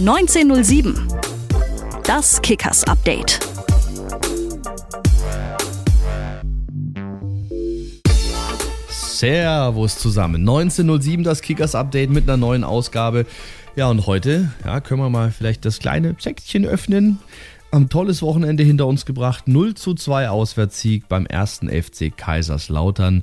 1907. Das Kickers Update. Servus zusammen. 1907 das Kickers Update mit einer neuen Ausgabe. Ja, und heute ja, können wir mal vielleicht das kleine Säckchen öffnen. Ein tolles Wochenende hinter uns gebracht. 0 zu 2 Auswärtssieg beim ersten FC Kaiserslautern.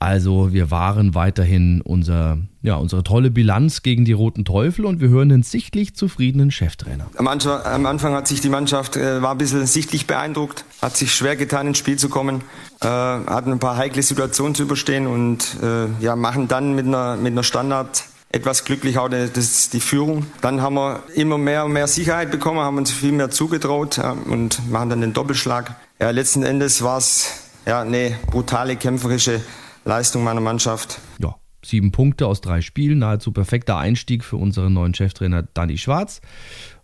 Also wir waren weiterhin unser, ja, unsere tolle Bilanz gegen die Roten Teufel und wir hören einen sichtlich zufriedenen Cheftrainer. Am Anfang, am Anfang hat sich die Mannschaft, äh, war ein bisschen sichtlich beeindruckt, hat sich schwer getan ins Spiel zu kommen, äh, hatten ein paar heikle Situationen zu überstehen und äh, ja, machen dann mit einer, mit einer Standard etwas glücklich auch das die Führung. Dann haben wir immer mehr und mehr Sicherheit bekommen, haben uns viel mehr zugetraut und machen dann den Doppelschlag. Ja, letzten Endes war es ja, eine brutale kämpferische Leistung meiner Mannschaft. Ja, sieben Punkte aus drei Spielen, nahezu perfekter Einstieg für unseren neuen Cheftrainer Danny Schwarz.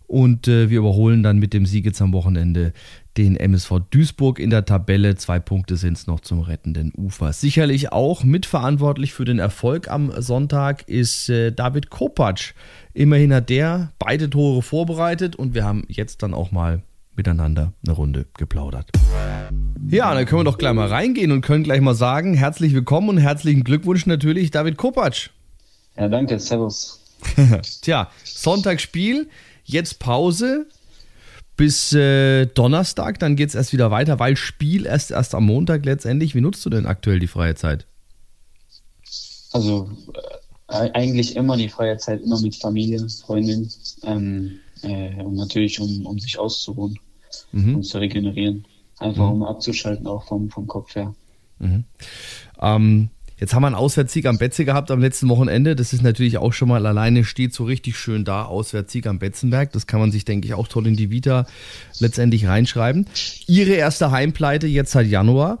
Und äh, wir überholen dann mit dem Sieg jetzt am Wochenende den MSV Duisburg in der Tabelle. Zwei Punkte sind es noch zum rettenden Ufer. Sicherlich auch mitverantwortlich für den Erfolg am Sonntag ist äh, David Kopacz. Immerhin hat der beide Tore vorbereitet und wir haben jetzt dann auch mal miteinander eine Runde geplaudert. Ja, dann können wir doch gleich mal reingehen und können gleich mal sagen, herzlich willkommen und herzlichen Glückwunsch natürlich David Kopacz. Ja, danke, servus. Tja, Sonntagsspiel, jetzt Pause bis äh, Donnerstag, dann geht es erst wieder weiter, weil Spiel erst erst am Montag letztendlich. Wie nutzt du denn aktuell die freie Zeit? Also äh, eigentlich immer die freie Zeit, immer mit Familie, Freundin ähm, äh, und natürlich um, um sich auszuruhen mhm. und zu regenerieren. Einfach mhm. um abzuschalten, auch vom, vom Kopf her. Mhm. Ähm, jetzt haben wir einen Auswärtssieg am Betze gehabt am letzten Wochenende. Das ist natürlich auch schon mal alleine steht so richtig schön da. Auswärtssieg am Betzenberg. Das kann man sich, denke ich, auch toll in die Vita letztendlich reinschreiben. Ihre erste Heimpleite jetzt seit Januar.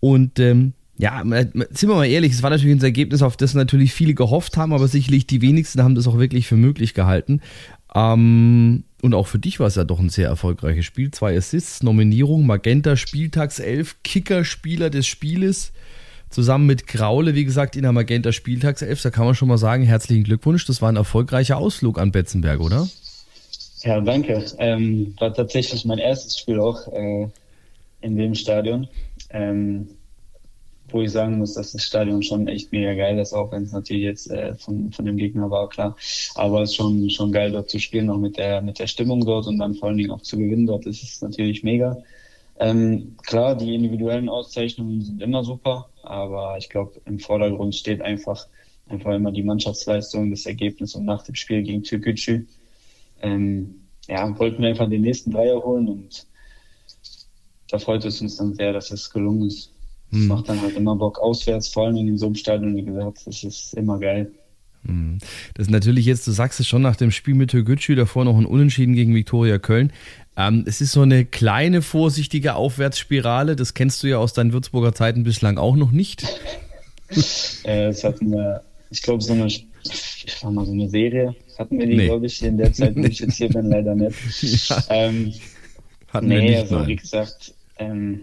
Und ähm, ja, sind wir mal ehrlich, es war natürlich ein Ergebnis, auf das natürlich viele gehofft haben, aber sicherlich die wenigsten haben das auch wirklich für möglich gehalten. Ähm, und auch für dich war es ja doch ein sehr erfolgreiches Spiel. Zwei Assists, Nominierung, Magenta, Spieltagself, Kicker-Spieler des Spieles. Zusammen mit Graule, wie gesagt, in der Magenta Spieltagself. Da kann man schon mal sagen, herzlichen Glückwunsch. Das war ein erfolgreicher Ausflug an Betzenberg, oder? Ja, danke. Ähm, war tatsächlich mein erstes Spiel auch äh, in dem Stadion. Ähm, wo ich sagen muss, dass das Stadion schon echt mega geil ist, auch wenn es natürlich jetzt äh, von, von dem Gegner war, klar. Aber es ist schon, schon geil, dort zu spielen, auch mit der, mit der Stimmung dort und dann vor allen Dingen auch zu gewinnen dort. Das ist natürlich mega. Ähm, klar, die individuellen Auszeichnungen sind immer super, aber ich glaube, im Vordergrund steht einfach, einfach immer die Mannschaftsleistung, das Ergebnis und nach dem Spiel gegen Türkgücü. Ähm, ja, wollten wir einfach den nächsten Dreier holen und da freut es uns dann sehr, dass es gelungen ist. Das hm. macht dann halt immer Bock auswärts, vor allem in so einem Stadion, wie gesagt, das ist immer geil. Hm. Das ist natürlich jetzt, du sagst es schon nach dem Spiel mit Türkgücü, davor noch ein Unentschieden gegen Viktoria Köln. Ähm, es ist so eine kleine, vorsichtige Aufwärtsspirale. Das kennst du ja aus deinen Würzburger Zeiten bislang auch noch nicht. äh, das hatten wir, ich glaube, so eine, ich war mal so eine Serie, hatten wir die, nee. glaube ich, in der Zeit, wo ich jetzt hier bin, leider nicht. Ja. Ähm, hatten nee, wir nicht, also nein. wie gesagt, ähm,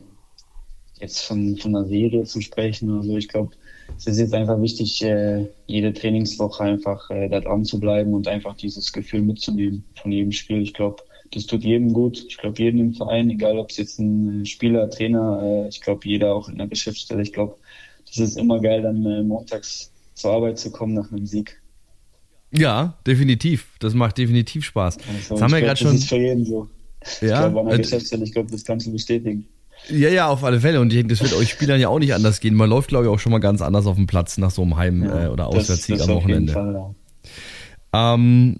jetzt von, von einer Serie zu sprechen oder so. Ich glaube, es ist jetzt einfach wichtig, äh, jede Trainingswoche einfach äh, da dran zu bleiben und einfach dieses Gefühl mitzunehmen von jedem Spiel. Ich glaube, das tut jedem gut. Ich glaube, jedem im Verein, egal ob es jetzt ein Spieler, Trainer, äh, ich glaube, jeder auch in der Geschäftsstelle. Ich glaube, das ist immer geil, dann äh, montags zur Arbeit zu kommen nach einem Sieg. Ja, definitiv. Das macht definitiv Spaß. Also, das haben wir gerade schon. Das ist für jeden so. Ja, ich glaube, an der Geschäftsstelle, ich glaube, das kannst du bestätigen. Ja, ja, auf alle Fälle. Und ich denke, das wird euch Spielern ja auch nicht anders gehen. Man läuft, glaube ich, auch schon mal ganz anders auf dem Platz nach so einem Heim- ja, äh, oder Auswärtssieg am Wochenende. Fall, ja. Ähm,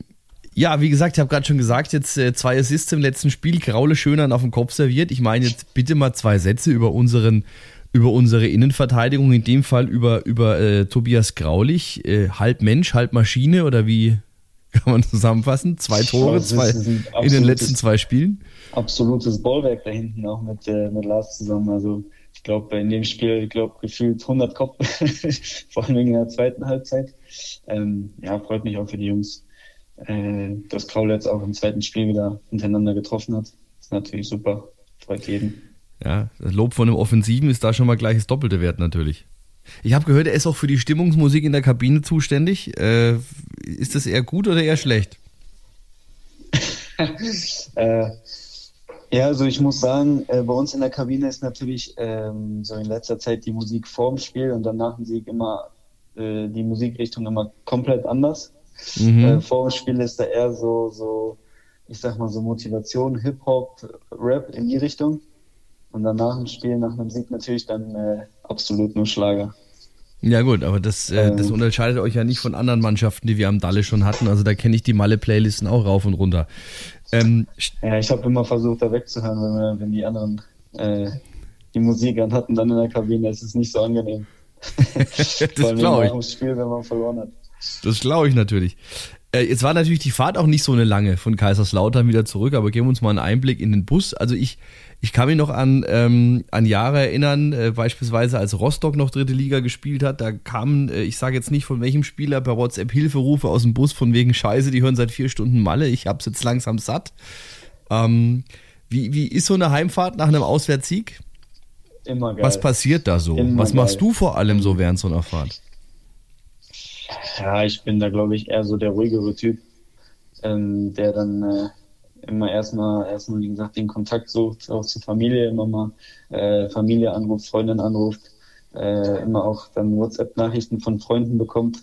ja, wie gesagt, ich habe gerade schon gesagt, jetzt äh, zwei Assists im letzten Spiel, Graule Schönern auf dem Kopf serviert. Ich meine jetzt bitte mal zwei Sätze über unseren über unsere Innenverteidigung, in dem Fall über, über äh, Tobias Graulich, äh, halb Mensch, halb Maschine oder wie kann man zusammenfassen? Zwei Tore, zwei in den letzten zwei Spielen absolutes Bollwerk da hinten auch mit, äh, mit Lars zusammen. Also ich glaube, in dem Spiel, ich glaube, gefühlt 100 Kopf, vor allem in der zweiten Halbzeit. Ähm, ja, freut mich auch für die Jungs, äh, dass Kraul jetzt auch im zweiten Spiel wieder hintereinander getroffen hat. Das ist natürlich super, freut jeden. Ja, das Lob von einem Offensiven ist da schon mal gleiches doppelte Wert natürlich. Ich habe gehört, er ist auch für die Stimmungsmusik in der Kabine zuständig. Äh, ist das eher gut oder eher schlecht? äh, ja, also ich muss sagen, äh, bei uns in der Kabine ist natürlich ähm, so in letzter Zeit die Musik vorm Spiel und dann nach dem Sieg immer äh, die Musikrichtung immer komplett anders. Mhm. Äh, vor dem Spiel ist da eher so, so, ich sag mal so Motivation, Hip-Hop, Rap in die Richtung. Und dann nach dem Spiel, nach einem Sieg natürlich dann äh, absolut nur Schlager. Ja gut, aber das, äh, das ähm. unterscheidet euch ja nicht von anderen Mannschaften, die wir am Dalle schon hatten. Also da kenne ich die Malle-Playlisten auch rauf und runter. Ähm, ja, ich habe immer versucht, da wegzuhören, wenn, wir, wenn die anderen äh, die Musik an hatten, dann in der Kabine. Es ist nicht so angenehm. das glaube ich. Spiel, wenn man verloren hat. Das glaube ich natürlich. Äh, jetzt war natürlich die Fahrt auch nicht so eine lange von Kaiserslautern wieder zurück, aber geben wir uns mal einen Einblick in den Bus. Also ich, ich kann mich noch an, ähm, an Jahre erinnern, äh, beispielsweise als Rostock noch dritte Liga gespielt hat, da kamen, äh, ich sage jetzt nicht von welchem Spieler, per WhatsApp Hilferufe aus dem Bus von wegen Scheiße, die hören seit vier Stunden Malle, ich hab's jetzt langsam satt. Ähm, wie, wie ist so eine Heimfahrt nach einem Auswärtssieg? Immer geil. Was passiert da so? Immer Was machst geil. du vor allem so während so einer Fahrt? Ja, ich bin da, glaube ich, eher so der ruhigere Typ, ähm, der dann äh, immer erstmal, erstmal, wie gesagt, den Kontakt sucht, auch zur Familie, immer mal äh, Familie anruft, Freundin anruft, äh, immer auch dann WhatsApp-Nachrichten von Freunden bekommt.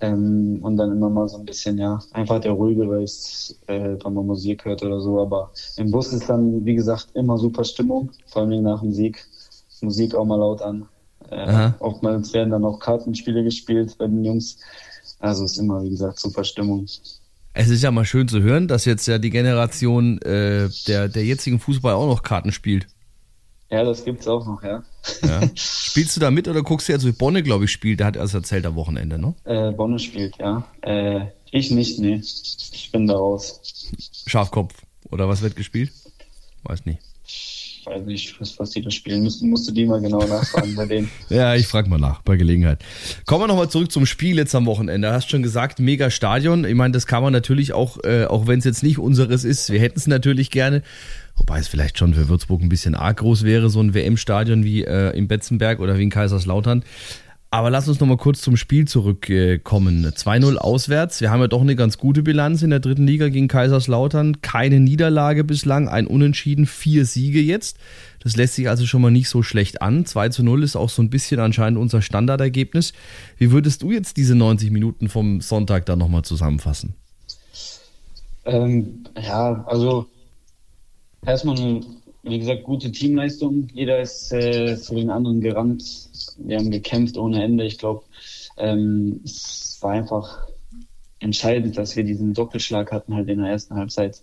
Ähm, und dann immer mal so ein bisschen, ja, einfach der ruhigere ist, äh, wenn man Musik hört oder so. Aber im Bus ist dann, wie gesagt, immer super Stimmung, vor allem nach dem Sieg. Musik auch mal laut an. Äh, oftmals werden dann auch Kartenspiele gespielt bei den Jungs. Also ist immer, wie gesagt, super Stimmung. Es ist ja mal schön zu hören, dass jetzt ja die Generation äh, der, der jetzigen Fußball auch noch Karten spielt. Ja, das gibt's auch noch, ja. ja. Spielst du da mit oder guckst du jetzt, wie Bonne, glaube ich, spielt? Der hat erst erzählt am Wochenende, ne? Äh, Bonne spielt, ja. Äh, ich nicht, nee. Ich bin da raus. Schafkopf. Oder was wird gespielt? Weiß nicht weiß nicht, was, was die da spielen müssen. Musst du die mal genau nachfragen bei denen. ja, ich frage mal nach, bei Gelegenheit. Kommen wir nochmal zurück zum Spiel jetzt am Wochenende. Du hast schon gesagt, mega Stadion. Ich meine, das kann man natürlich auch, äh, auch wenn es jetzt nicht unseres ist, wir hätten es natürlich gerne. Wobei es vielleicht schon für Würzburg ein bisschen arg groß wäre, so ein WM-Stadion wie äh, im Betzenberg oder wie in Kaiserslautern. Aber lass uns noch mal kurz zum Spiel zurückkommen. 2-0 auswärts. Wir haben ja doch eine ganz gute Bilanz in der dritten Liga gegen Kaiserslautern. Keine Niederlage bislang, ein Unentschieden, vier Siege jetzt. Das lässt sich also schon mal nicht so schlecht an. 2 zu 0 ist auch so ein bisschen anscheinend unser Standardergebnis. Wie würdest du jetzt diese 90 Minuten vom Sonntag dann nochmal zusammenfassen? Ähm, ja, also erstmal eine, wie gesagt, gute Teamleistung. Jeder ist äh, für den anderen gerannt wir haben gekämpft ohne Ende. Ich glaube, ähm, es war einfach entscheidend, dass wir diesen Doppelschlag hatten halt in der ersten Halbzeit.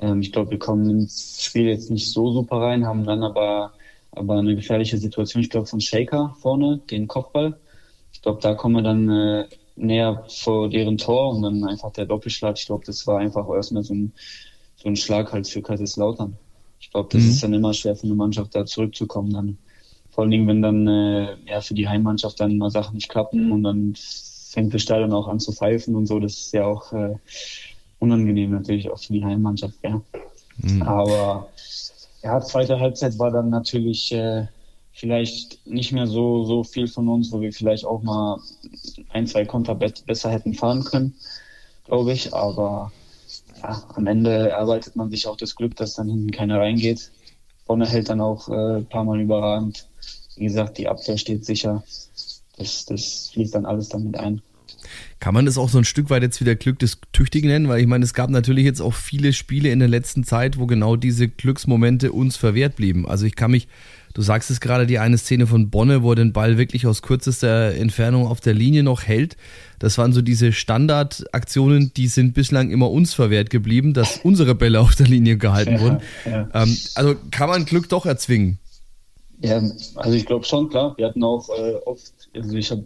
Ähm, ich glaube, wir kommen ins Spiel jetzt nicht so super rein, haben dann aber, aber eine gefährliche Situation, ich glaube, von Shaker vorne, den Kopfball. Ich glaube, da kommen wir dann äh, näher vor deren Tor und dann einfach der Doppelschlag. Ich glaube, das war einfach erstmal so ein, so ein Schlag halt für Kaiserslautern. Ich glaube, das mhm. ist dann immer schwer für eine Mannschaft da zurückzukommen dann. Vor allen Dingen, wenn dann äh, ja, für die Heimmannschaft dann mal Sachen nicht klappen und dann fängt das Stadion auch an zu pfeifen und so. Das ist ja auch äh, unangenehm natürlich auch für die Heimmannschaft. Ja. Mhm. Aber ja, zweite Halbzeit war dann natürlich äh, vielleicht nicht mehr so, so viel von uns, wo wir vielleicht auch mal ein, zwei Konter be besser hätten fahren können, glaube ich. Aber ja, am Ende erarbeitet man sich auch das Glück, dass dann hinten keiner reingeht. Vorne hält dann auch äh, ein paar Mal überragend wie gesagt, die Abwehr steht sicher. Das, das fließt dann alles damit ein. Kann man das auch so ein Stück weit jetzt wieder Glück des Tüchtigen nennen? Weil ich meine, es gab natürlich jetzt auch viele Spiele in der letzten Zeit, wo genau diese Glücksmomente uns verwehrt blieben. Also ich kann mich, du sagst es gerade, die eine Szene von Bonne, wo er den Ball wirklich aus kürzester Entfernung auf der Linie noch hält. Das waren so diese Standardaktionen, die sind bislang immer uns verwehrt geblieben, dass unsere Bälle auf der Linie gehalten ja, wurden. Ja. Ähm, also kann man Glück doch erzwingen. Ja, also ich glaube schon, klar. Wir hatten auch äh, oft, also ich habe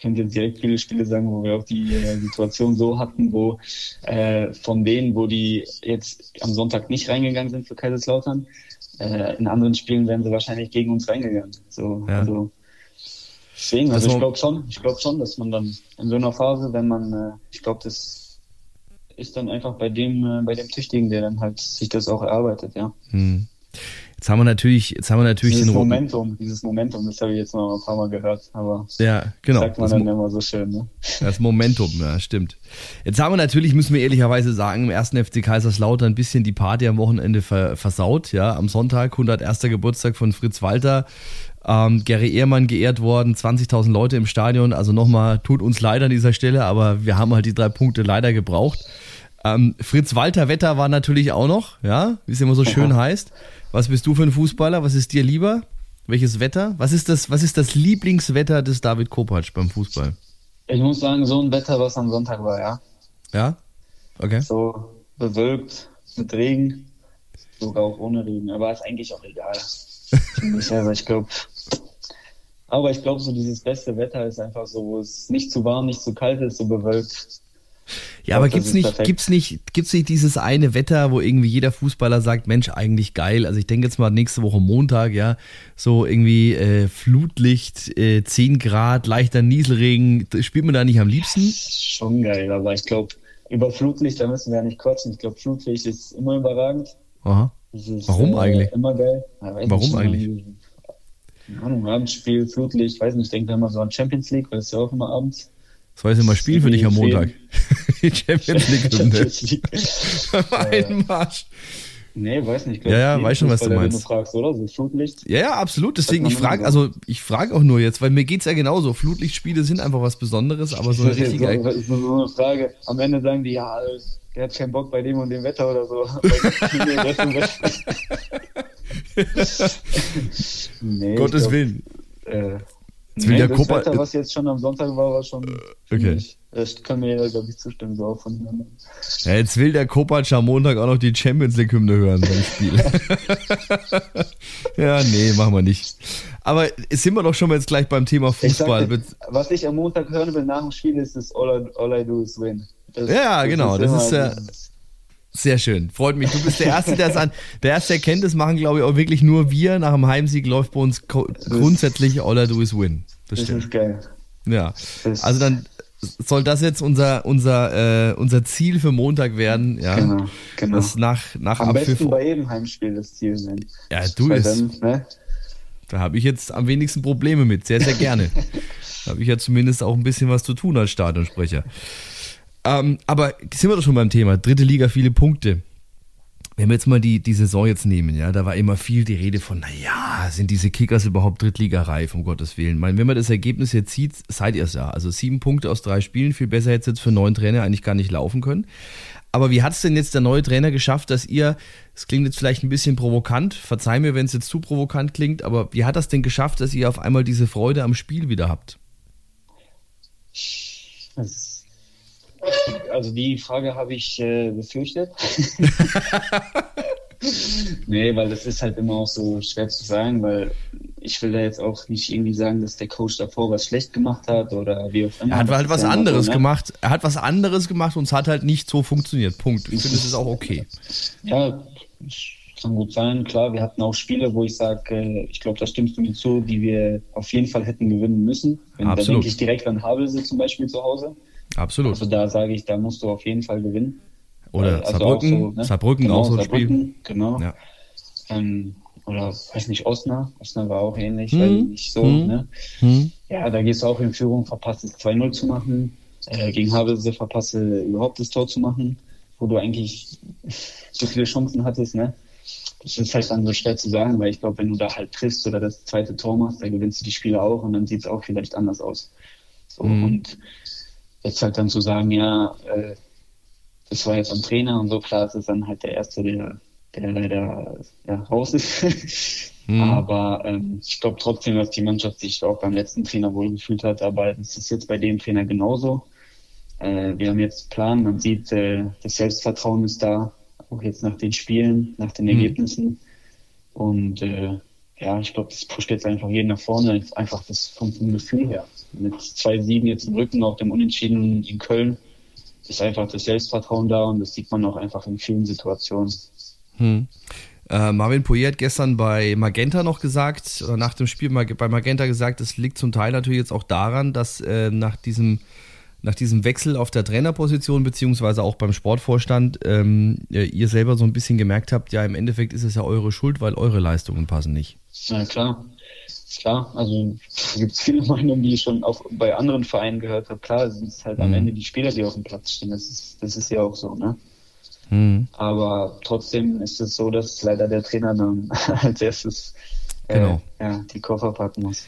könnte jetzt direkt viele Spiele sagen, wo wir auch die äh, Situation so hatten, wo äh, von denen, wo die jetzt am Sonntag nicht reingegangen sind für Kaiserslautern, äh, in anderen Spielen wären sie wahrscheinlich gegen uns reingegangen. So, ja. also deswegen, also, ich glaube schon, ich glaube schon, dass man dann in so einer Phase, wenn man, äh, ich glaube, das ist dann einfach bei dem, äh, bei dem Tüchtigen, der dann halt sich das auch erarbeitet, ja. Hm. Jetzt haben wir natürlich, jetzt haben wir natürlich dieses den Momentum, dieses Momentum, das habe ich jetzt noch ein paar Mal gehört, aber Ja, genau. sagt man Das dann immer so schön, ne? Das Momentum, ja, stimmt. Jetzt haben wir natürlich, müssen wir ehrlicherweise sagen, im ersten FC Kaiserslautern ein bisschen die Party am Wochenende ver versaut. Ja, am Sonntag, 101. Geburtstag von Fritz Walter. Ähm, Gary Ehrmann geehrt worden, 20.000 Leute im Stadion. Also nochmal, tut uns leid an dieser Stelle, aber wir haben halt die drei Punkte leider gebraucht. Ähm, Fritz Walter Wetter war natürlich auch noch, ja, wie es immer so schön heißt. Was bist du für ein Fußballer? Was ist dir lieber? Welches Wetter? Was ist das, was ist das Lieblingswetter des David Kopacz beim Fußball? Ich muss sagen, so ein Wetter, was am Sonntag war, ja. Ja? Okay. So bewölkt, mit Regen, sogar auch ohne Regen, aber ist eigentlich auch egal. Selber, ich glaube. Aber ich glaube, so dieses beste Wetter ist einfach so, wo es nicht zu warm, nicht zu kalt ist, so bewölkt. Ja, aber gibt's nicht, perfekt. gibt's nicht, gibt's nicht dieses eine Wetter, wo irgendwie jeder Fußballer sagt, Mensch, eigentlich geil. Also ich denke jetzt mal nächste Woche Montag, ja, so irgendwie äh, Flutlicht, äh, 10 Grad, leichter Nieselregen. Das Spielt man da nicht am liebsten? Ist schon geil, aber ich glaube, über Flutlicht, da müssen wir ja nicht quatschen. Ich glaube, Flutlicht ist immer überragend. Aha. Ist, Warum äh, eigentlich? Immer geil. Ja, Warum eigentlich? Keine Ahnung, Abendspiel, Flutlicht, weiß nicht, ich denke da immer so an Champions League, weil es ja auch immer abends. Soll ich mal spielen für dich am Montag? Die Champions League Hymne. Champions League. Einmarsch. Nee, weiß nicht. Ja, ja, weiß schon, was du meinst. Du fragst, oder? So Flutlicht. Ja, ja, absolut. Deswegen, ich frage, immer also ich frage auch nur jetzt, weil mir geht's ja genauso. Flutlichtspiele sind einfach was Besonderes, aber so eine das ist richtige. so, das ist so eine Frage. Am Ende sagen die, ja, der hat keinen Bock bei dem und dem Wetter oder so. Nee, das Gottes glaub, Willen. Äh, Jetzt will nee, der das Kopa- Wetter, was jetzt schon am Sonntag war, war schon. Okay. ziemlich- Das kann mir ja, glaube ich, zustimmen, so auch von. Ja, jetzt will der Kopac am Montag auch noch die Champions League Hymne hören beim Spiel. ja, nee, machen wir nicht. Aber sind wir doch schon mal jetzt gleich beim Thema Ich Fußball. sag dir, was ich am Montag hören will nach dem Spiel, ist das All I, all I Do Is Win. Das, Ja, genau, das immer ist, äh, dieses- Sehr schön. Freut mich. Du bist der Erste, der es an, der Erste erkennt, das machen, glaube ich, auch wirklich nur wir. Nach dem Heimsieg läuft bei uns grundsätzlich All I Do Is Win. Das das stimmt. ist geil. Ja. Also dann soll das jetzt unser, unser, äh, unser Ziel für Montag werden, ja. Genau, genau. Das nach, nach Am Abpfiff. besten bei jedem Heimspiel das Ziel sein. Ja, du Weil ist. dann, ne? Da habe ich jetzt am wenigsten Probleme mit. Sehr, sehr gerne. da habe ich ja zumindest auch ein bisschen was zu tun als Stadionsprecher. Ähm, aber sind wir doch schon beim Thema. Dritte Liga, viele Punkte. Wenn wir jetzt mal die, die Saison jetzt nehmen, ja, da war immer viel die Rede von, naja, sind diese Kickers überhaupt Drittligareif, um Gottes Willen. Ich meine, wenn man das Ergebnis jetzt sieht, seid ihr es ja. Also sieben Punkte aus drei Spielen, viel besser hätte es jetzt für neuen Trainer eigentlich gar nicht laufen können. Aber wie hat es denn jetzt der neue Trainer geschafft, dass ihr, es klingt jetzt vielleicht ein bisschen provokant, verzeih mir, wenn es jetzt zu provokant klingt, aber wie hat das denn geschafft, dass ihr auf einmal diese Freude am Spiel wieder habt? Also die Frage habe ich äh, befürchtet. nee, weil das ist halt immer auch so schwer zu sagen, weil ich will da jetzt auch nicht irgendwie sagen, dass der Coach davor was schlecht gemacht hat oder wie auch immer. Er hat halt was anderes so, ne? gemacht. Er hat was anderes gemacht und es hat halt nicht so funktioniert. Punkt. Ich finde, es ist auch okay. Ja, kann gut sein. Klar, wir hatten auch Spiele, wo ich sage, äh, ich glaube, da stimmst du mir zu, die wir auf jeden Fall hätten gewinnen müssen. Wenn, da Absolut. denke ich direkt an Havelse zum Beispiel zu Hause. Absolut. Also da sage ich, da musst du auf jeden Fall gewinnen. Oder Also Saarbrücken, auch so, ne? Saarbrücken genau, auch so ein Spiel. Saarbrücken, Genau. Ja. Ähm, oder weiß nicht, Osnabrück. Osnabrück war auch ähnlich, Hm. weil nicht so. Hm. Ne? Hm. Ja, da gehst du auch in Führung, verpasst es 2-0 zu machen. Äh, gegen Havelse verpasst überhaupt das Tor zu machen, wo du eigentlich so viele Chancen hattest. Ne? Das ist halt dann so schwer zu sagen, weil ich glaube, wenn du da halt triffst oder das zweite Tor machst, dann gewinnst du die Spiele auch und dann sieht es auch vielleicht anders aus. So, Mhm. Und jetzt halt dann zu sagen, ja, äh, das war jetzt am Trainer und so, klar, es ist dann halt der Erste, der, der leider ja, raus ist. Mhm. Aber ähm, ich glaube trotzdem, dass die Mannschaft sich auch beim letzten Trainer wohl gefühlt hat. Aber das ist jetzt bei dem Trainer genauso. Äh, wir haben jetzt einen Plan, man sieht, äh, das Selbstvertrauen ist da, auch jetzt nach den Spielen, nach den Mhm. Ergebnissen. Und äh, ja, ich glaube, das pusht jetzt einfach jeden nach vorne, einfach das vom, vom Gefühl her. Mit zwei Siegen jetzt im Rücken, auch dem Unentschieden in Köln, ist einfach das Selbstvertrauen da und das sieht man auch einfach in vielen Situationen. Hm. Äh, Marvin Poirier hat gestern bei Magenta noch gesagt, oder nach dem Spiel bei Magenta gesagt, es liegt zum Teil natürlich jetzt auch daran, dass äh, nach diesem nach diesem Wechsel auf der Trainerposition beziehungsweise auch beim Sportvorstand ähm, ihr selber so ein bisschen gemerkt habt, ja, im Endeffekt ist es ja eure Schuld, weil eure Leistungen passen nicht. Ja, klar. Klar, also gibt es viele Meinungen, die ich schon auch bei anderen Vereinen gehört habe. Klar, es sind halt mhm. am Ende die Spieler, die auf dem Platz stehen. Das ist, das ist ja auch so, ne? Mhm. Aber trotzdem ist es so, dass leider der Trainer dann als erstes äh, genau. ja, die Koffer packen muss.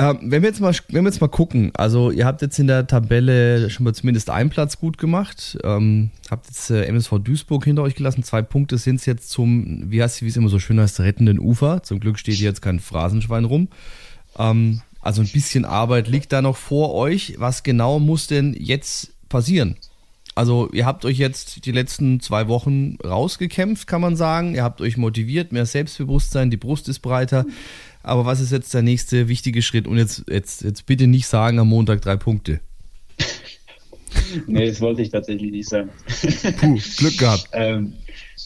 Ähm, wenn, wir jetzt mal, wenn wir jetzt mal gucken, also ihr habt jetzt in der Tabelle schon mal zumindest einen Platz gut gemacht, ähm, habt jetzt äh, MSV Duisburg hinter euch gelassen, zwei Punkte sind es jetzt zum, wie heißt es immer so schön heißt, rettenden Ufer. Zum Glück steht hier jetzt kein Phrasenschwein rum. Ähm, also ein bisschen Arbeit liegt da noch vor euch. Was genau muss denn jetzt passieren? Also ihr habt euch jetzt die letzten zwei Wochen rausgekämpft, kann man sagen. Ihr habt euch motiviert, mehr Selbstbewusstsein, die Brust ist breiter. Aber was ist jetzt der nächste wichtige Schritt? Und jetzt, jetzt, jetzt bitte nicht sagen, am Montag drei Punkte. nee, das wollte ich tatsächlich nicht sagen. Puh, Glück gehabt. ähm,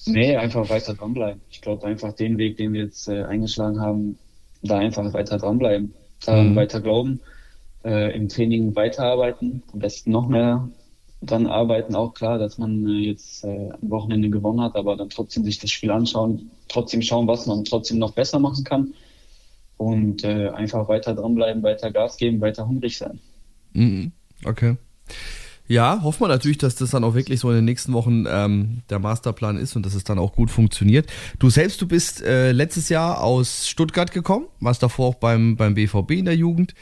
nee, einfach weiter dranbleiben. Ich glaube einfach den Weg, den wir jetzt äh, eingeschlagen haben, da einfach weiter dranbleiben. Daran mhm. weiter glauben, äh, im Training weiterarbeiten, am besten noch mehr dran arbeiten. Auch klar, dass man äh, jetzt äh, am Wochenende gewonnen hat, aber dann trotzdem sich das Spiel anschauen, trotzdem schauen, was man trotzdem noch besser machen kann und äh, einfach weiter dranbleiben, weiter Gas geben, weiter hungrig sein. Mhm. Okay. Ja, hoffen wir natürlich, dass das dann auch wirklich so in den nächsten Wochen ähm, der Masterplan ist und dass es dann auch gut funktioniert. Du selbst, du bist äh, letztes Jahr aus Stuttgart gekommen, warst davor auch beim, beim BVB in der Jugend,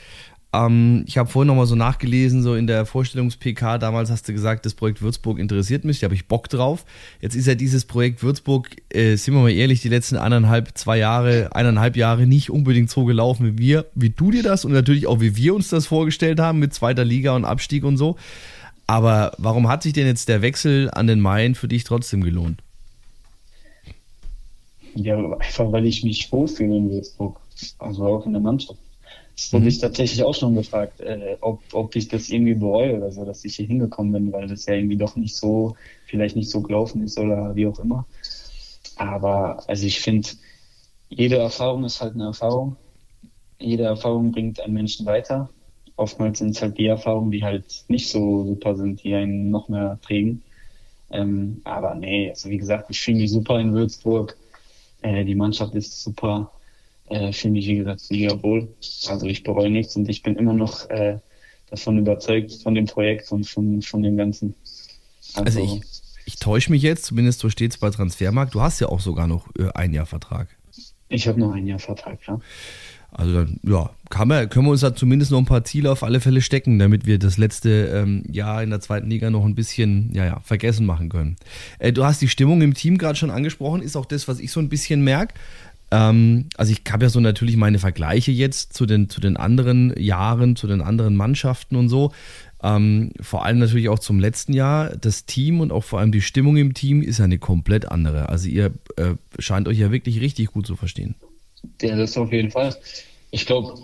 ähm, ich habe vorhin nochmal so nachgelesen, so in der Vorstellungs-PK, damals hast du gesagt, das Projekt Würzburg interessiert mich, da habe ich Bock drauf. Jetzt ist ja dieses Projekt Würzburg, äh, sind wir mal ehrlich, die letzten eineinhalb, zwei Jahre, eineinhalb Jahre nicht unbedingt so gelaufen wie wir, wie du dir das und natürlich auch wie wir uns das vorgestellt haben mit zweiter Liga und Abstieg und so. Aber warum hat sich denn jetzt der Wechsel an den Main für dich trotzdem gelohnt? Ja, einfach weil ich mich wohlfühle in Würzburg. Also auch in der Mannschaft. Das wurde mhm. ich tatsächlich auch schon gefragt, äh, ob, ob ich das irgendwie bereue oder so, dass ich hier hingekommen bin, weil das ja irgendwie doch nicht so, vielleicht nicht so gelaufen ist oder wie auch immer. Aber also ich finde, jede Erfahrung ist halt eine Erfahrung. Jede Erfahrung bringt einen Menschen weiter. Oftmals sind es halt die Erfahrungen, die halt nicht so super sind, die einen noch mehr prägen. Ähm, aber nee, also wie gesagt, ich fühle mich super in Würzburg. Äh, die Mannschaft ist super äh, fühle mich, wie gesagt, mega wohl. Also ich bereue nichts und ich bin immer noch äh, davon überzeugt, von dem Projekt und von, von dem Ganzen. Also, also ich, ich täusche mich jetzt, zumindest so steht es bei Transfermarkt. Du hast ja auch sogar noch äh, ein Jahr Vertrag. Ich habe noch ein Jahr Vertrag, ja. Also dann, ja, kann man, können wir uns da zumindest noch ein paar Ziele auf alle Fälle stecken, damit wir das letzte ähm, Jahr in der zweiten Liga noch ein bisschen, ja, ja, vergessen machen können. Äh, du hast die Stimmung im Team gerade schon angesprochen, ist auch das, was ich so ein bisschen merke. Ähm, also ich habe ja so natürlich meine Vergleiche jetzt zu den, zu den anderen Jahren, zu den anderen Mannschaften und so. Ähm, vor allem natürlich auch zum letzten Jahr. Das Team und auch vor allem die Stimmung im Team ist ja eine komplett andere. Also ihr äh, scheint euch ja wirklich richtig gut zu verstehen. Ja, das auf jeden Fall. Ich glaube,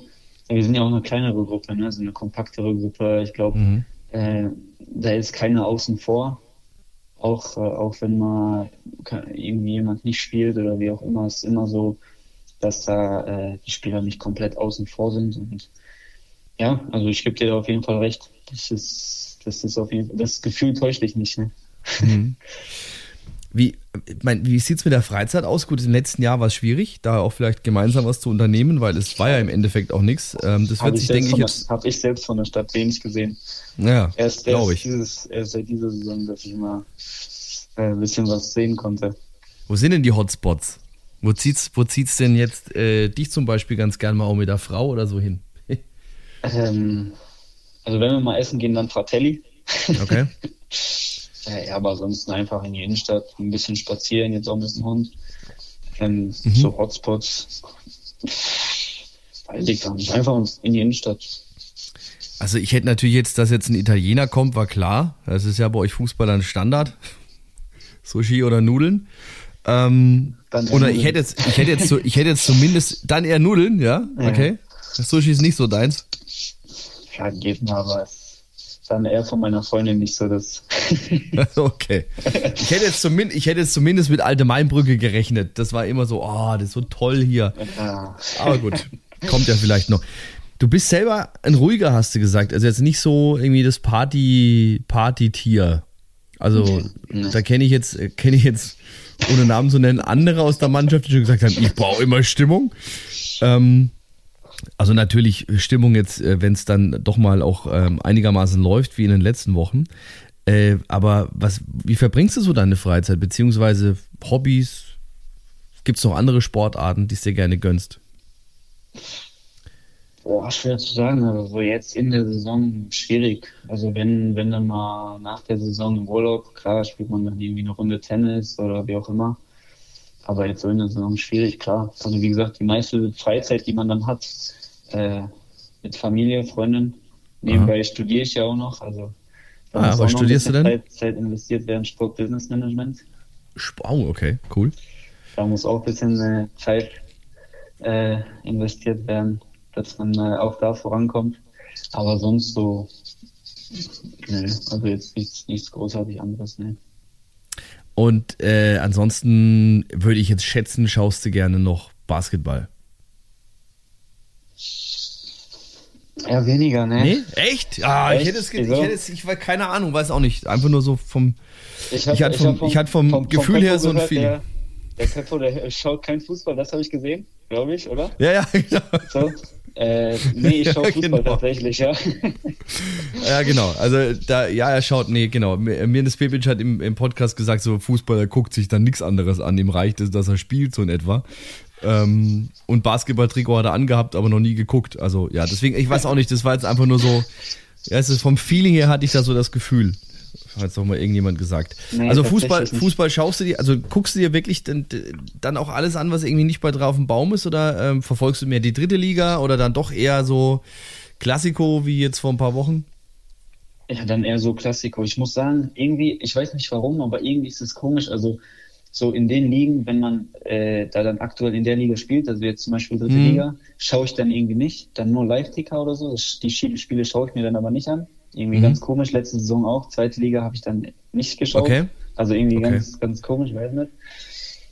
wir sind ja auch eine kleinere Gruppe, ne? so eine kompaktere Gruppe. Ich glaube, mhm. äh, da ist keiner außen vor. Auch, äh, auch wenn mal irgendwie jemand nicht spielt oder wie auch immer, ist immer so, dass da äh, die Spieler nicht komplett außen vor sind. Und ja, also ich gebe dir da auf jeden Fall recht. Das ist, das ist auf jeden Fall, das Gefühl täuscht dich nicht. Ne? Mhm. Wie, mein, wie sieht es mit der Freizeit aus? Gut, im letzten Jahr war es schwierig, da auch vielleicht gemeinsam was zu unternehmen, weil es war ja im Endeffekt auch nichts. Ähm, das wird sich, denke ich, jetzt. Habe ich selbst von der Stadt wenig gesehen. Ja, glaube ich. Dieses, erst seit dieser Saison, dass ich mal äh, ein bisschen was sehen konnte. Wo sind denn die Hotspots? Wo zieht's, wo zieht's denn jetzt äh, dich zum Beispiel ganz gern mal auch mit der Frau oder so hin? ähm, also wenn wir mal essen gehen, dann Fratelli. Okay. Ja, aber ansonsten einfach in die Innenstadt, ein bisschen spazieren, jetzt auch mit dem Hund. Ähm, mhm. So Hotspots. Weiß ich gar nicht. Einfach in die Innenstadt. Also ich hätte natürlich jetzt, dass jetzt ein Italiener kommt, war klar. Das ist ja bei euch Fußballer ein Standard. Sushi oder Nudeln. Ähm, oder ich hätte jetzt, ich hätte jetzt, so, ich hätte jetzt zumindest dann eher Nudeln, ja? Okay. Das Sushi ist nicht so deins. Ja, geht mal, aber dann eher von meiner Freundin nicht so das. okay. Ich hätte, jetzt zumindest, ich hätte jetzt zumindest mit Alte Mainbrücke gerechnet. Das war immer so, oh, das ist so toll hier. Ja. Aber gut, kommt ja vielleicht noch. Du bist selber ein ruhiger, hast du gesagt. Also jetzt nicht so irgendwie das Party, Party-Tier. Also Nee. da kenne ich jetzt, kenne ich jetzt, ohne Namen zu nennen, andere aus der Mannschaft, die schon gesagt haben, ich brauche immer Stimmung. Ähm, also natürlich Stimmung jetzt, äh, wenn es dann doch mal auch ähm, einigermaßen läuft, wie in den letzten Wochen. Äh, aber was, wie verbringst du so deine Freizeit, beziehungsweise Hobbys? Gibt es noch andere Sportarten, die es dir gerne gönnst? Boah, schwer zu sagen, aber so jetzt in der Saison schwierig. Also wenn, wenn dann mal nach der Saison im Urlaub, klar, spielt man dann irgendwie eine Runde Tennis oder wie auch immer. Aber jetzt so in der Saison schwierig, klar. Also wie gesagt, die meiste Freizeit, die man dann hat, äh, mit Familie, Freundin. Nebenbei studiere ich ja auch noch, also Ah, was studierst du denn? Zeit, Zeit investiert werden, Sport Business Management. Oh, okay, cool. Da muss auch ein bisschen äh, Zeit äh, investiert werden, dass man äh, auch da vorankommt. Aber sonst so, nö, also jetzt nichts, nichts großartig anderes, ne. Und äh, ansonsten würde ich jetzt schätzen, schaust du gerne noch Basketball. Ja, weniger, ne? Nee? Echt? Ah, ich Echt? hätte es, ich hätte es, ich weiß keine Ahnung, weiß auch nicht. Einfach nur so vom, Ich, hab- Ich hatte vom- hab ich hatte vom Gefühl her so ein Feeling. Der, der Peppo, der schaut kein Fußball, das habe ich gesehen, glaube ich, oder? ja, ja, genau. So. Äh, nee, ich schaue Ja, Fußball genau. tatsächlich, ja. Ja, genau. Also da, ja, er schaut, nee, genau. Mir- Mirnes Pepic hat im, im Podcast gesagt, so Fußballer guckt sich dann nichts anderes an. Ihm reicht es, dass er spielt, so in etwa. Ähm, und Basketballtrikot hat er angehabt, aber noch nie geguckt. Also ja, deswegen, ich weiß auch nicht, das war jetzt einfach nur so, ja, es ist vom Feeling her hatte ich da so das Gefühl. Hat jetzt noch mal irgendjemand gesagt. Nee, also Fußball. Fußball schaust du dir, also guckst du dir wirklich dann, dann auch alles an, was irgendwie nicht bei drauf im Baum ist, oder ähm, verfolgst du mehr die dritte Liga oder dann doch eher so Klassiko wie jetzt vor ein paar Wochen? Ja, dann eher so Klassiko. Ich muss sagen, irgendwie, ich weiß nicht warum, aber irgendwie ist es komisch. Also so in den Ligen, wenn man äh, da dann aktuell in der Liga spielt, also jetzt zum Beispiel dritte Mhm. Liga, schaue ich dann irgendwie nicht, dann nur Live-Ticker oder so. Die Spiele schaue ich mir dann aber nicht an. Irgendwie Mhm. ganz komisch. Letzte Saison auch. Zweite Liga habe ich dann nicht geschaut. Okay. Also irgendwie Okay. ganz, ganz komisch, weiß nicht.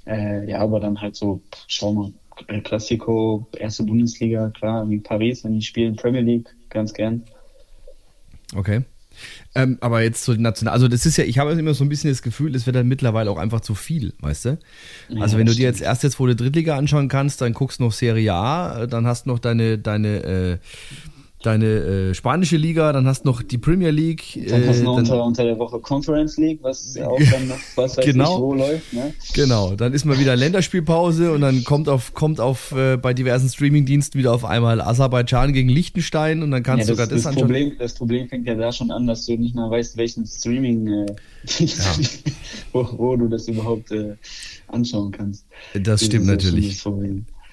Äh, ja, aber dann halt so, schau mal, äh, Klassiko, erste Bundesliga, klar, irgendwie Paris, wenn die spielen, Premier League, ganz gern. Okay. Ähm, aber jetzt so national, also das ist ja, ich habe immer so ein bisschen das Gefühl, es wird dann mittlerweile auch einfach zu viel, weißt du? Also Ja, wenn du das dir jetzt erst jetzt vor der Drittliga anschauen kannst, dann guckst du noch Serie A, dann hast du noch deine, deine, äh, deine äh, spanische Liga, dann hast du noch die Premier League. Dann hast du äh, noch dann- unter, unter der Woche Conference League, was auch dann noch, was weiß Genau. wo läuft, ne? Genau, dann ist mal wieder Länderspielpause und dann kommt auf, kommt auf äh, bei diversen Streamingdiensten wieder auf einmal Aserbaidschan gegen Liechtenstein und dann kannst ja, du sogar das, das, das, anschauen. Problem, das Problem fängt ja da schon an, dass du nicht mal weißt, welchen Streaming, äh, wo, wo du das überhaupt äh, anschauen kannst. Das stimmt ja schon natürlich. das.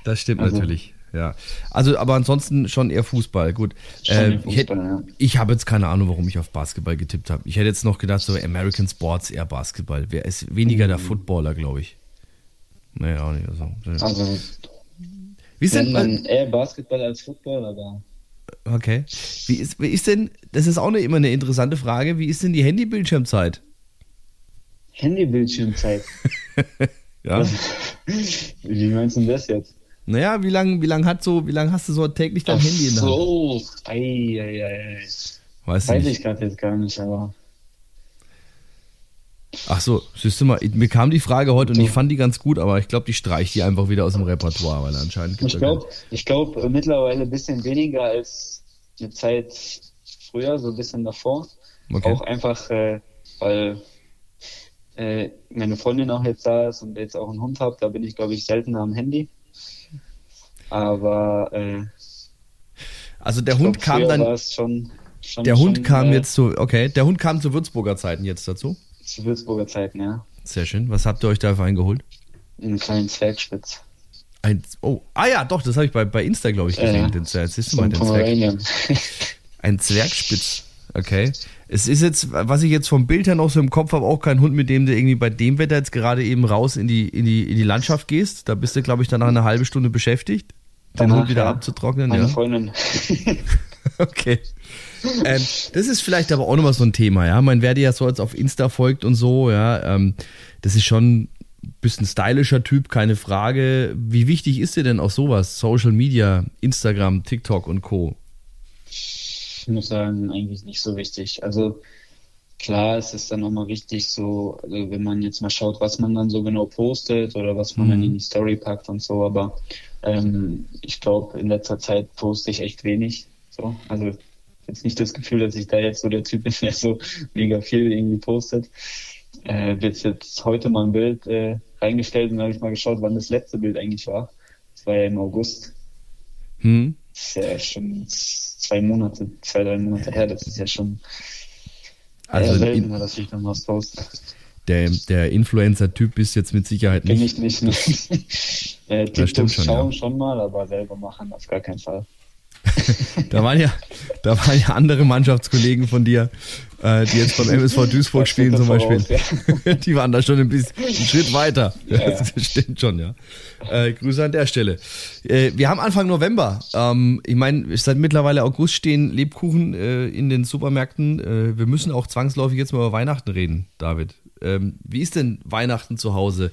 Das stimmt Also- natürlich. Ja. Also, aber ansonsten schon eher Fußball. Gut. Äh, eher ich hätt- Fußball, ja. ich habe jetzt keine Ahnung, warum ich auf Basketball getippt habe. Ich hätte jetzt noch gedacht, so American Sports eher Basketball. Wer ist weniger Mhm. der Footballer, glaube ich. Naja, auch nicht. Also, Also, wie ist denn, man eher Basketball als Football, aber okay. Wie ist, wie ist denn, das ist auch eine, immer eine interessante Frage, wie ist denn die Handybildschirmzeit? Handybildschirmzeit. Ja. Wie meinst du das jetzt? Naja, wie lange wie lang hat so, wie lang hast du so täglich dein Ach Handy in der Hand? so. Ei, ei, ei, Weiß nicht. ich gerade jetzt gar nicht, aber Ach so, siehst du mal, mir kam die Frage heute und ich fand die ganz gut, aber ich glaube, die streicht die einfach wieder aus dem Repertoire, weil anscheinend gibt Ich glaube, ich glaube äh, mittlerweile ein bisschen weniger als die Zeit früher, so ein bisschen davor. Okay. Auch einfach, äh, weil äh, meine Freundin auch jetzt da ist und jetzt auch einen Hund hat, da bin ich, glaube ich, seltener am Handy. Aber äh, Also der Hund glaub, kam dann, schon, schon, der Hund schon, kam äh, jetzt zu, okay, der Hund kam zu Würzburger Zeiten jetzt dazu. zu Würzburger Zeiten, ja. Sehr schön. Was habt ihr euch da für einen geholt? Einen kleinen Zwergspitz. Ein, oh, ah ja, doch, das habe ich bei, bei Insta, glaube ich, gesehen. Ja. Den Zwerg. Siehst du mal, ein den Zwerg. Ein Zwergspitz. Okay. Es ist jetzt, was ich jetzt vom Bild her noch so im Kopf habe, auch kein Hund, mit dem du irgendwie bei dem Wetter jetzt gerade eben raus in die, in die, in die Landschaft gehst. Da bist du, glaube ich, danach eine halbe Stunde beschäftigt, den Danach, Hund wieder ja. abzutrocknen. Meine Ja. Freundin. Okay. Ähm, das ist vielleicht aber auch nochmal so ein Thema, ja. Man werde ja so jetzt auf Insta folgt und so, ja. Ähm, das ist schon ein bisschen stylischer Typ, keine Frage. Wie wichtig ist dir denn auch sowas? Social Media, Instagram, TikTok und Co. Ich muss sagen, eigentlich nicht so wichtig. Also klar, es ist dann auch mal wichtig, so, also wenn man jetzt mal schaut, was man dann so genau postet oder was man Mhm. dann in die Story packt und so, aber ähm, ich glaube, in letzter Zeit poste ich echt wenig. So, also jetzt nicht das Gefühl, dass ich da jetzt so der Typ bin, der so mega viel irgendwie postet. Äh, wird jetzt heute mal ein Bild äh, reingestellt und habe ich mal geschaut, wann das letzte Bild eigentlich war. Das war ja im August. Hm? Das ist ja schon zwei Monate, zwei, drei Monate her. Das ist ja schon Also seltener, dass ich dann was poste. Der, der Influencer-Typ bist jetzt mit Sicherheit Bin nicht. ich nicht. Ne? äh, TikToks schon, schauen ja. schon mal, aber selber machen auf gar keinen Fall. Da waren ja, da waren ja andere Mannschaftskollegen von dir, äh, die jetzt beim MSV Duisburg spielen zum Beispiel. Die waren da schon ein bisschen einen Schritt weiter. Ja, ja. Das stimmt schon, ja. Äh, Grüße an der Stelle. Äh, wir haben Anfang November. Ähm, ich meine, seit mittlerweile August stehen Lebkuchen äh, in den Supermärkten. Äh, wir müssen auch zwangsläufig jetzt mal über Weihnachten reden, David. Ähm, wie ist denn Weihnachten zu Hause?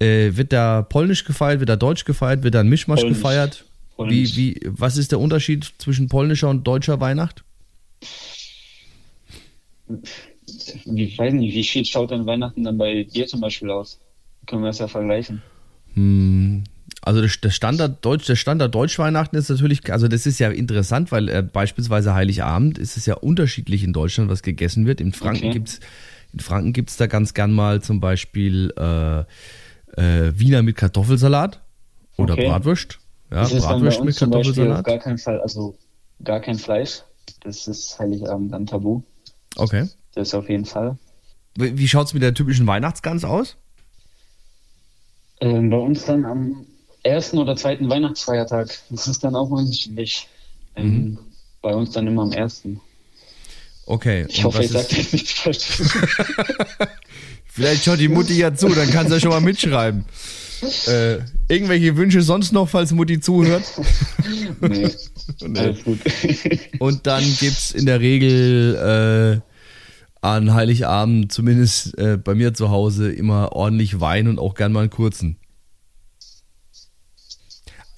Äh, wird da polnisch gefeiert, wird da deutsch gefeiert, wird da ein Mischmasch Polnisch. gefeiert? Polnisch. Wie, wie, was ist der Unterschied zwischen polnischer und deutscher Weihnacht? Wie, ich weiß nicht, wie schied schaut denn Weihnachten dann bei dir zum Beispiel aus? Können wir das ja vergleichen. Hm, Also das Standard Deutsch, der Standard Deutschweihnachten ist natürlich, also das ist ja interessant, weil äh, beispielsweise Heiligabend ist es ja unterschiedlich in Deutschland, was gegessen wird. In Franken Okay. gibt's in Franken gibt's da ganz gern mal zum Beispiel äh, äh, Wiener mit Kartoffelsalat oder Okay. Bratwurst. Ja, das ist Bratwurst mit Beispiel auf Kartoffelsalat. gar keinen Fall, also gar kein Fleisch. Das ist Heiligabend dann tabu. Okay. Das auf jeden Fall. Wie wie schaut's mit der typischen Weihnachtsgans aus? Ähm, bei uns dann am ersten oder zweiten Weihnachtsfeiertag. Das ist dann auch unterschiedlich. Mhm. Ähm, bei uns dann immer am ersten. Okay. Ich hoffe, ich sage jetzt nichts falsch. Vielleicht schaut die Mutti ja zu, dann kann sie ja schon mal mitschreiben. Äh, irgendwelche Wünsche sonst noch, falls Mutti zuhört? nee, Nee. alles gut. Und dann gibt's in der Regel äh, an Heiligabend, zumindest äh, bei mir zu Hause, immer ordentlich Wein und auch gern mal einen kurzen.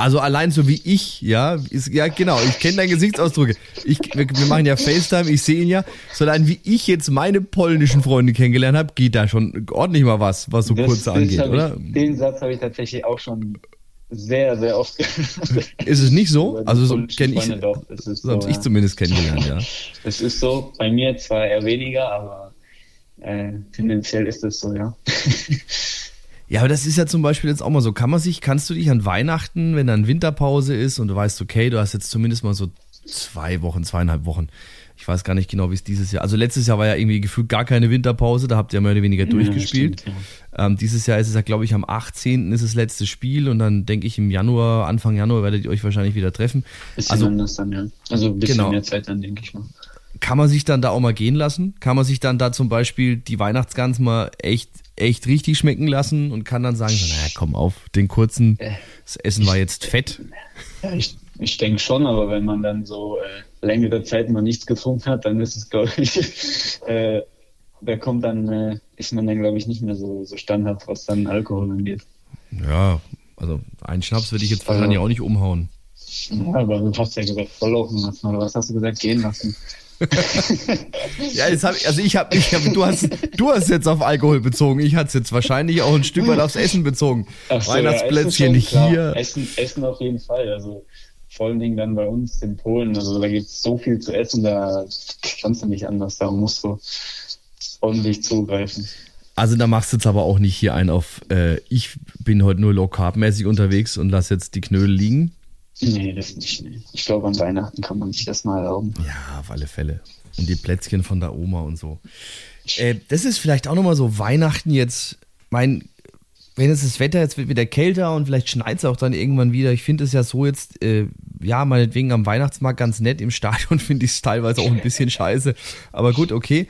Also allein so wie ich, ja, ist, ja genau, ich kenne deine Gesichtsausdrücke. Ich, wir, wir machen ja FaceTime, ich sehe ihn ja. So allein wie ich jetzt meine polnischen Freunde kennengelernt habe, geht da schon ordentlich mal was, was so Das- kurze das angeht, oder? Ich, den Satz habe ich tatsächlich auch schon sehr, sehr oft gehört. Ist es nicht so? Also so kenne ich, doch, so habe ich ja. zumindest kennengelernt, ja. Es ist so, bei mir zwar eher weniger, aber äh, tendenziell ist es so, ja. Ja, aber das ist ja zum Beispiel jetzt auch mal so. Kann man sich, kannst du dich an Weihnachten, wenn dann Winterpause ist und du weißt, okay, du hast jetzt zumindest mal so zwei Wochen, zweieinhalb Wochen. Ich weiß gar nicht genau, wie es dieses Jahr. Also letztes Jahr war ja irgendwie gefühlt gar keine Winterpause, da habt ihr mehr oder weniger durchgespielt. stimmt, ähm, dieses Jahr ist es ja, glaube ich, am 18. ist das letzte Spiel und dann denke ich im Januar, Anfang Januar werdet ihr euch wahrscheinlich wieder treffen. Bisschen Also anders dann, ja. Also ein bisschen Genau. mehr Zeit dann, denke ich mal. kann man sich dann da auch mal gehen lassen? Kann man sich dann da zum Beispiel die Weihnachtsgans mal echt, echt richtig schmecken lassen und kann dann sagen, so, naja, komm auf, den kurzen, das Essen war jetzt fett. Ja, ich, ich denke schon, aber wenn man dann so äh, längere Zeit mal nichts getrunken hat, dann ist es, glaube ich, äh, da kommt dann, äh, ist man dann, glaube ich, nicht mehr so, so standhaft, was dann Alkohol angeht. Ja, also einen Schnaps würde ich jetzt wahrscheinlich auch nicht umhauen. Ja, aber du hast ja gesagt, volllaufen lassen, oder was hast du gesagt, gehen lassen? Ja, jetzt hab ich, also ich habe, ich hab, du hast, du hast jetzt auf Alkohol bezogen. Ich hatte es jetzt wahrscheinlich auch ein Stück weit aufs Essen bezogen. Ach so, Weihnachtsplätzchen ja, Essen hier. Essen, Essen auf jeden Fall. Also vor allen Dingen dann bei uns in Polen. Also da gibt es so viel zu essen, da kannst du nicht anders. Da musst du ordentlich zugreifen. Also da machst du jetzt aber auch nicht hier ein auf, äh, ich bin heute nur low carb mäßig unterwegs und lass jetzt die Knödel liegen. Nee, das nicht. Nee. Ich glaube, an Weihnachten kann man sich das mal erlauben. Ja, auf alle Fälle. Und die Plätzchen von der Oma und so. Äh, das ist vielleicht auch nochmal so Weihnachten jetzt. Mein, wenn jetzt das Wetter jetzt wird wieder kälter und vielleicht schneit es auch dann irgendwann wieder. Ich finde es ja so jetzt, äh, ja, meinetwegen am Weihnachtsmarkt ganz nett. Im Stadion finde ich es teilweise auch ein bisschen scheiße. Aber gut, okay.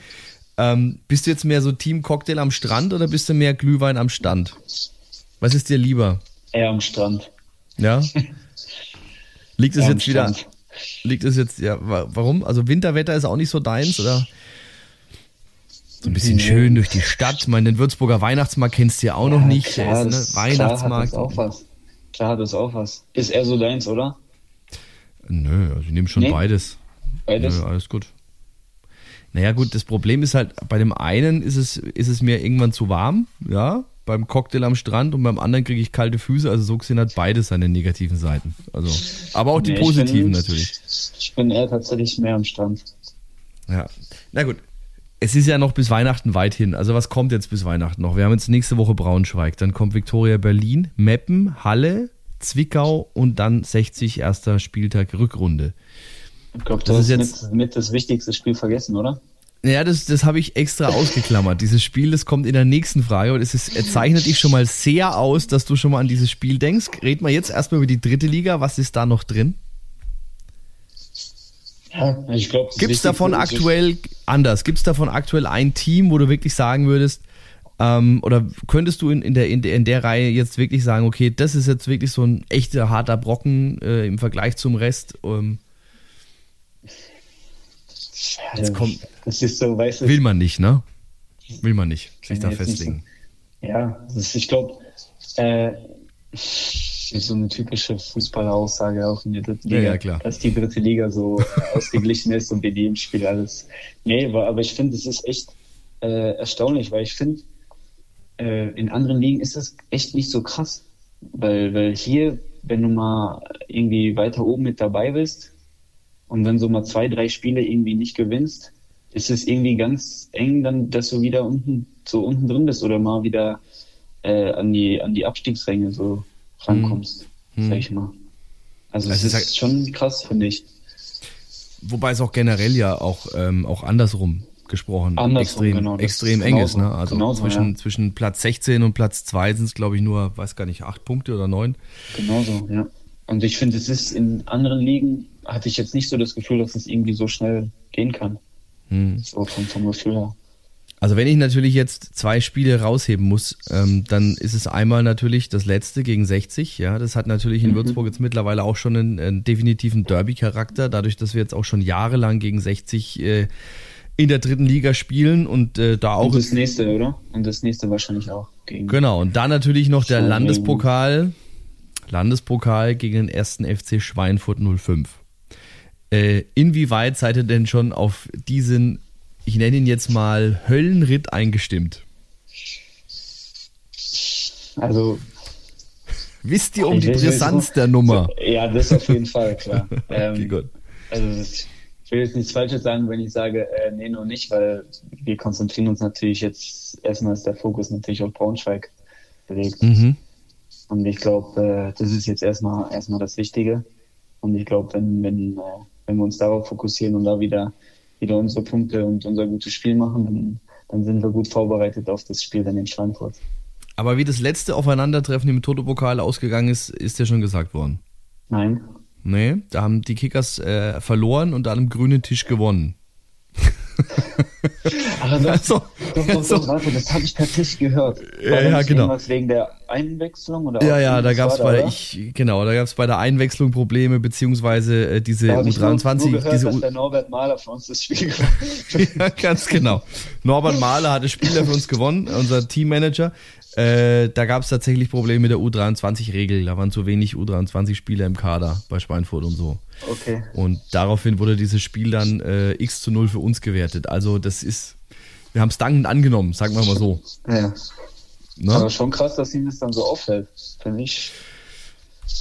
Ähm, bist du jetzt mehr so Team Cocktail am Strand oder bist du mehr Glühwein am Stand? Was ist dir lieber? Eher am Strand. Ja? Liegt es jetzt wieder, liegt es jetzt, ja, wa- warum? Also Winterwetter ist auch nicht so deins, oder? So ein bisschen Nee. schön durch die Stadt. Ich meine, den Würzburger Weihnachtsmarkt kennst du ja auch noch nicht. Klar, ist, das, ne? Weihnachtsmarkt. Klar hat das auch was. Klar hat das auch was. Ist eher so deins, oder? Nö, also ich nehme schon Nee? beides. Beides? Ja, alles gut. Naja, gut, das Problem ist halt, bei dem einen ist es, ist es mir irgendwann zu warm, ja, beim Cocktail am Strand und beim anderen kriege ich kalte Füße. Also so gesehen hat beides seine negativen Seiten. Also, aber auch die nee, positiven bin, natürlich. Ich bin eher tatsächlich mehr am Strand. Ja, na gut. Es ist ja noch bis Weihnachten weit hin. Also was kommt jetzt bis Weihnachten noch? Wir haben jetzt nächste Woche Braunschweig, dann kommt Viktoria Berlin, Meppen, Halle, Zwickau und dann 60 erster Spieltag Rückrunde. Ich glaube, das, das, ist jetzt mit, mit das wichtigste Spiel vergessen, oder? Ja, das, das habe ich extra ausgeklammert. Dieses Spiel, das kommt in der nächsten Frage und es, ist, zeichnet dich schon mal sehr aus, dass du schon mal an dieses Spiel denkst. Reden wir jetzt erstmal über die dritte Liga. Was ist da noch drin? Ja, ich glaube. Gibt es davon aktuell, anders, gibt es davon aktuell ein Team, wo du wirklich sagen würdest, ähm, oder könntest du in, in, der, in, der, in der Reihe jetzt wirklich sagen, okay, das ist jetzt wirklich so ein echter harter Brocken äh, im Vergleich zum Rest? Ähm, jetzt kommt, das ist so, weißt du, will man nicht, ne? Will man nicht sich da festlegen. So, ja, ist, ich glaube, äh, so eine typische Fußballeraussage auch in der dritten Liga, ja, ja, klar. dass die dritte Liga so ausgeglichen ist und die im Spiel alles. Nee, aber, aber ich finde, es ist echt äh, erstaunlich, weil ich finde, äh, in anderen Ligen ist das echt nicht so krass. Weil, weil hier, wenn du mal irgendwie weiter oben mit dabei bist und wenn so mal zwei, drei Spiele irgendwie nicht gewinnst, ist es irgendwie ganz eng, dann, dass du wieder unten, so unten drin bist oder mal wieder äh, an die, an die Abstiegsränge so rankommst, hm. sag ich mal. Also es ist, halt schon krass, finde ich. Wobei es auch generell ja auch, ähm, auch andersrum gesprochen andersrum, extrem, genau, extrem eng ist. Ne? Also genauso, zwischen, ja. zwischen Platz 16 und Platz 2 sind es, glaube ich, nur, weiß gar nicht, acht Punkte oder neun. Genauso, ja. Und ich finde, es ist in anderen Ligen, hatte ich jetzt nicht so das Gefühl, dass es irgendwie so schnell gehen kann. Hm. So vom, vom Gefühl her. Also wenn ich natürlich jetzt zwei Spiele rausheben muss, ähm, dann ist es einmal natürlich das letzte gegen 60. Ja, das hat natürlich in mhm. Würzburg jetzt mittlerweile auch schon einen, einen definitiven Derby-Charakter, dadurch, dass wir jetzt auch schon jahrelang gegen 60 äh, in der dritten Liga spielen und äh, da auch. Und das nächste, oder? Und das nächste wahrscheinlich auch. Gegen genau, und dann natürlich noch der Landespokal. Landespokal gegen den ersten FC Schweinfurt 05. Äh, inwieweit seid ihr denn schon auf diesen ich nenne ihn jetzt mal Höllenritt eingestimmt? Also. Wisst ihr um die Brisanz der Nummer? Ja, das auf jeden Fall, klar. ähm, okay, gut. Also, ich will jetzt nichts Falsches sagen, wenn ich sage, äh, nee, noch nicht, weil wir konzentrieren uns natürlich jetzt, erstmal ist der Fokus natürlich auf Braunschweig gelegt. Mhm. Und ich glaube, äh, das ist jetzt erstmal, erstmal das Wichtige. Und ich glaube, wenn, wenn, äh, wenn wir uns darauf fokussieren und da wieder wieder unsere Punkte und unser gutes Spiel machen, dann, dann sind wir gut vorbereitet auf das Spiel dann in Schweinfurt. Aber wie das letzte Aufeinandertreffen im Toto-Pokal ausgegangen ist, ist ja schon gesagt worden. Nein. Nee, da haben die Kickers äh, verloren und an einem grünen Tisch gewonnen. Aber doch, also, doch, doch, so. doch, warte, das habe ich tatsächlich gehört. War ja, ja genau. wegen der Einwechslung oder? Ja, ja, da gab es bei, ich, genau, da gab es bei der Einwechslung Probleme beziehungsweise äh, diese da U23. Nur, nur gehört, diese dass der Norbert Mahler für uns das Spiel gewonnen Ja, ganz genau. Norbert Mahler hat das Spiel für uns gewonnen, unser Teammanager. Äh, da gab es tatsächlich Probleme mit der U23-Regel. Da waren zu wenig U23-Spieler im Kader bei Schweinfurt und so. Okay. Und daraufhin wurde dieses Spiel dann äh, x zu 0 für uns gewertet. Also das ist, wir haben es dankend angenommen, sagen wir mal so. Ja. Ne? Aber schon krass, dass ihm das dann so auffällt, finde ich.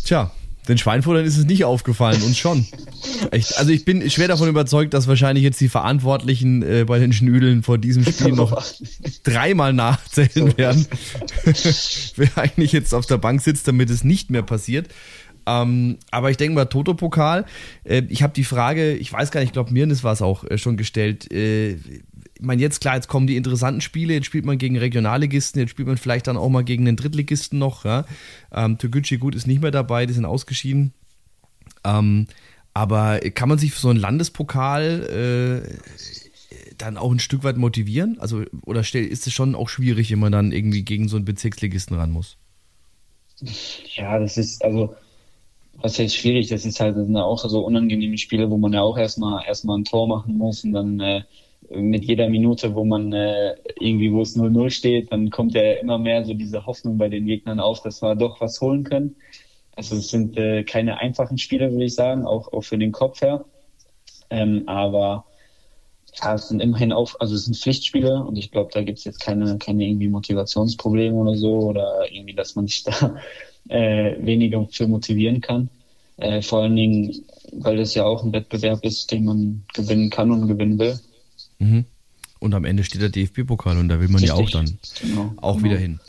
Tja, den Schweinfurtern ist es nicht aufgefallen, uns schon. Echt, also ich bin schwer davon überzeugt, dass wahrscheinlich jetzt die Verantwortlichen äh, bei den Schnüdeln vor diesem Spiel noch dreimal nachzählen werden, wer eigentlich jetzt auf der Bank sitzt, damit es nicht mehr passiert. Ähm, aber ich denke mal, Toto-Pokal, äh, ich habe die Frage, ich weiß gar nicht, ich glaube, Mirnes war es auch äh, schon gestellt. Ich meine, jetzt klar, jetzt kommen die interessanten Spiele, jetzt spielt man gegen Regionalligisten, jetzt spielt man vielleicht dann auch mal gegen den Drittligisten noch. Ja? Ähm, Toguchi gut ist nicht mehr dabei, die sind ausgeschieden. Ähm, aber kann man sich für so einen Landespokal äh, dann auch ein Stück weit motivieren? Also, oder ist es schon auch schwierig, wenn man dann irgendwie gegen so einen Bezirksligisten ran muss? Ja, das ist, also was heißt schwierig, das ist halt das sind auch so unangenehme Spiele, wo man ja auch erstmal erstmal ein Tor machen muss und dann äh, mit jeder Minute, wo man äh, irgendwie, wo es 0-0 steht, dann kommt ja immer mehr so diese Hoffnung bei den Gegnern auf, dass wir doch was holen können. Also es sind äh, keine einfachen Spiele, würde ich sagen, auch, auch für den Kopf her. Ähm, aber ja, es sind immerhin auch, also es sind Pflichtspiele und ich glaube, da gibt es jetzt keine, keine irgendwie Motivationsprobleme oder so oder irgendwie, dass man sich da äh, weniger für motivieren kann. Äh, vor allen Dingen, weil das ja auch ein Wettbewerb ist, den man gewinnen kann und gewinnen will. Mhm. Und am Ende steht der DFB-Pokal und da will man Richtig. ja auch dann genau. auch genau. wieder hin.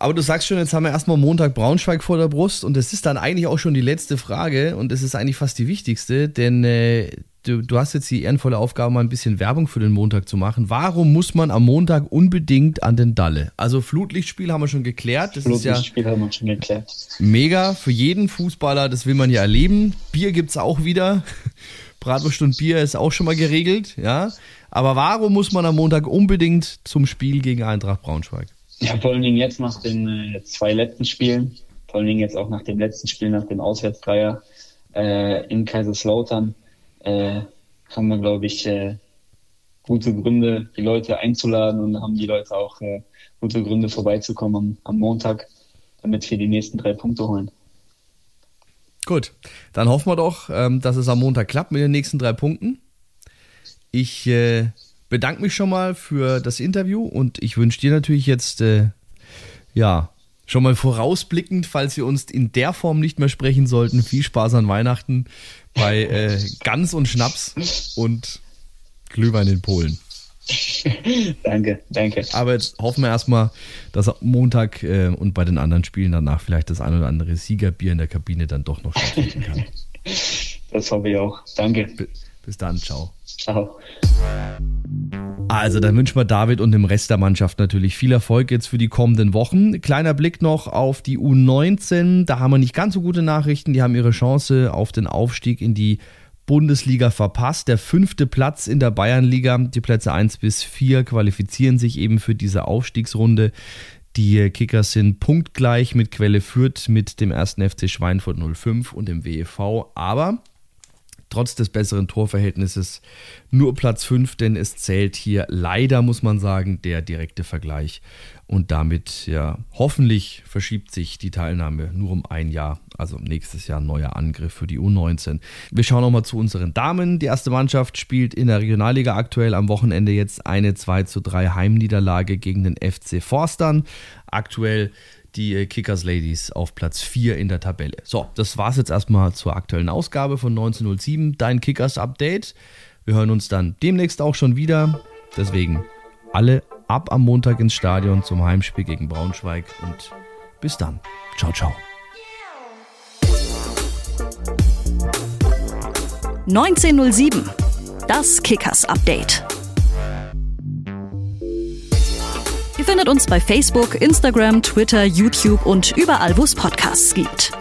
Aber du sagst schon, jetzt haben wir erstmal Montag Braunschweig vor der Brust und das ist dann eigentlich auch schon die letzte Frage und das ist eigentlich fast die wichtigste, denn äh, du, du hast jetzt die ehrenvolle Aufgabe, mal ein bisschen Werbung für den Montag zu machen. Warum muss man am Montag unbedingt an den Dalle? Also Flutlichtspiel haben wir schon geklärt. Das Flutlichtspiel ja haben wir schon geklärt. Mega für jeden Fußballer, das will man ja erleben. Bier gibt es auch wieder. Bratwurst und Bier ist auch schon mal geregelt, ja. Aber warum muss man am Montag unbedingt zum Spiel gegen Eintracht Braunschweig? Ja, vor allen Dingen jetzt nach den äh, zwei letzten Spielen, vor allen Dingen jetzt auch nach dem letzten Spiel, nach dem Auswärtsdreier äh, in Kaiserslautern, äh, haben wir, glaube ich, äh, gute Gründe, die Leute einzuladen und haben die Leute auch äh, gute Gründe vorbeizukommen am, am Montag, damit wir die nächsten drei Punkte holen. Gut, dann hoffen wir doch, ähm, dass es am Montag klappt mit den nächsten drei Punkten. Ich äh, bedanke mich schon mal für das Interview und ich wünsche dir natürlich jetzt, äh, ja, schon mal vorausblickend, falls wir uns in der Form nicht mehr sprechen sollten, viel Spaß an Weihnachten bei äh, Gans und Schnaps und Glühwein in Polen. danke, danke. Aber jetzt hoffen wir erstmal, dass Montag äh, und bei den anderen Spielen danach vielleicht das ein oder andere Siegerbier in der Kabine dann doch noch stattfinden kann. Das hoffe ich auch. Danke. Bis dann, ciao. Ciao. Also, dann wünschen wir David und dem Rest der Mannschaft natürlich viel Erfolg jetzt für die kommenden Wochen. Kleiner Blick noch auf die U19. Da haben wir nicht ganz so gute Nachrichten. Die haben ihre Chance auf den Aufstieg in die Bundesliga verpasst. Der fünfte Platz in der Bayernliga. Die Plätze 1 bis 4 qualifizieren sich eben für diese Aufstiegsrunde. Die Kickers sind punktgleich mit Quelle Fürth, mit dem ersten FC Schweinfurt 05 und dem WEV. Aber trotz des besseren Torverhältnisses nur Platz 5, denn es zählt hier leider, muss man sagen, der direkte Vergleich. Und damit, ja, hoffentlich verschiebt sich die Teilnahme nur um ein Jahr. Also nächstes Jahr neuer Angriff für die U19. Wir schauen nochmal zu unseren Damen. Die erste Mannschaft spielt in der Regionalliga aktuell am Wochenende jetzt eine 2 zu 3 Heimniederlage gegen den FC Forstern. Aktuell die äh, Kickers Ladies auf Platz 4 in der Tabelle. So, das war es jetzt erstmal zur aktuellen Ausgabe von 1907, dein Kickers Update. Wir hören uns dann demnächst auch schon wieder. Deswegen alle ab am Montag ins Stadion zum Heimspiel gegen Braunschweig und bis dann. Ciao, ciao. 1907, das Kickers Update. Findet uns bei Facebook, Instagram, Twitter, YouTube und überall, wo es Podcasts gibt.